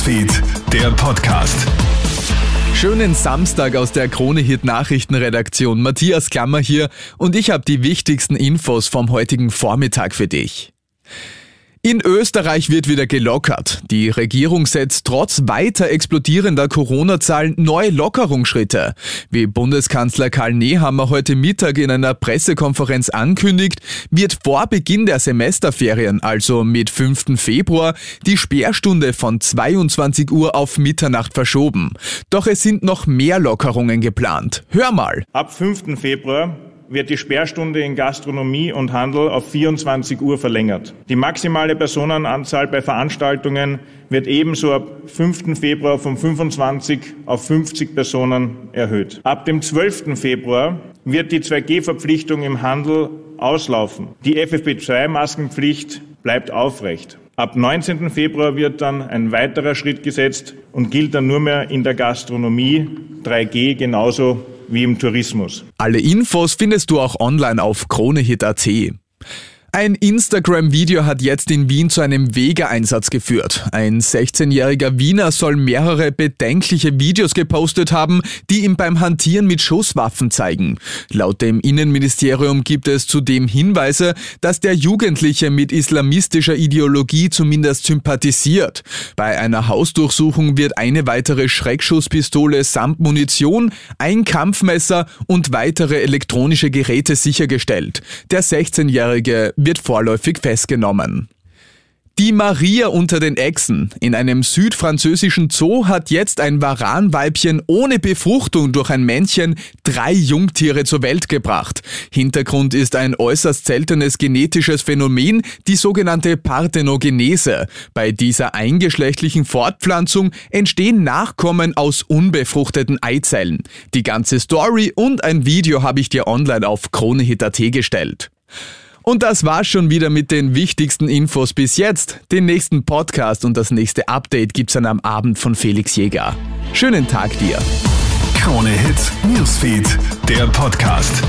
Newsfeed, der Podcast. Schönen Samstag aus der Kronehit Nachrichtenredaktion. Matthias Klammer hier und ich habe die wichtigsten Infos vom heutigen Vormittag für dich. In Österreich wird wieder gelockert. Die Regierung setzt trotz weiter explodierender Corona-Zahlen neue Lockerungsschritte. Wie Bundeskanzler Karl Nehammer heute Mittag in einer Pressekonferenz ankündigt, wird vor Beginn der Semesterferien, also mit 5. Februar, die Sperrstunde von 22 Uhr auf Mitternacht verschoben. Doch es sind noch mehr Lockerungen geplant. Hör mal. Ab 5. Februar wird die Sperrstunde in Gastronomie und Handel auf 24 Uhr verlängert. Die maximale Personenanzahl bei Veranstaltungen wird ebenso ab 5. Februar von 25 auf 50 Personen erhöht. Ab dem 12. Februar wird die 2G-Verpflichtung im Handel auslaufen. Die FFP2-Maskenpflicht bleibt aufrecht. Ab 19. Februar wird dann ein weiterer Schritt gesetzt und gilt dann nur mehr in der Gastronomie 3G genauso wie im Tourismus. Alle Infos findest du auch online auf kronehit.at. Ein Instagram-Video hat jetzt in Wien zu einem Wege-Einsatz geführt. Ein 16-jähriger Wiener soll mehrere bedenkliche Videos gepostet haben, die ihm beim Hantieren mit Schusswaffen zeigen. Laut dem Innenministerium gibt es zudem Hinweise, dass der Jugendliche mit islamistischer Ideologie zumindest sympathisiert. Bei einer Hausdurchsuchung wird eine weitere Schreckschusspistole samt Munition, ein Kampfmesser und weitere elektronische Geräte sichergestellt. Der 16-jährige wird vorläufig festgenommen. Die Maria unter den Echsen. In einem südfranzösischen Zoo hat jetzt ein Varanweibchen ohne Befruchtung durch ein Männchen drei Jungtiere zur Welt gebracht. Hintergrund ist ein äußerst seltenes genetisches Phänomen, die sogenannte Parthenogenese. Bei dieser eingeschlechtlichen Fortpflanzung entstehen Nachkommen aus unbefruchteten Eizellen. Die ganze Story und ein Video habe ich dir online auf kronehit.at gestellt. Und das war's schon wieder mit den wichtigsten Infos bis jetzt. Den nächsten Podcast und das nächste Update gibt's dann am Abend von Felix Jäger. Schönen Tag dir. Krone Hits, Newsfeed, der Podcast.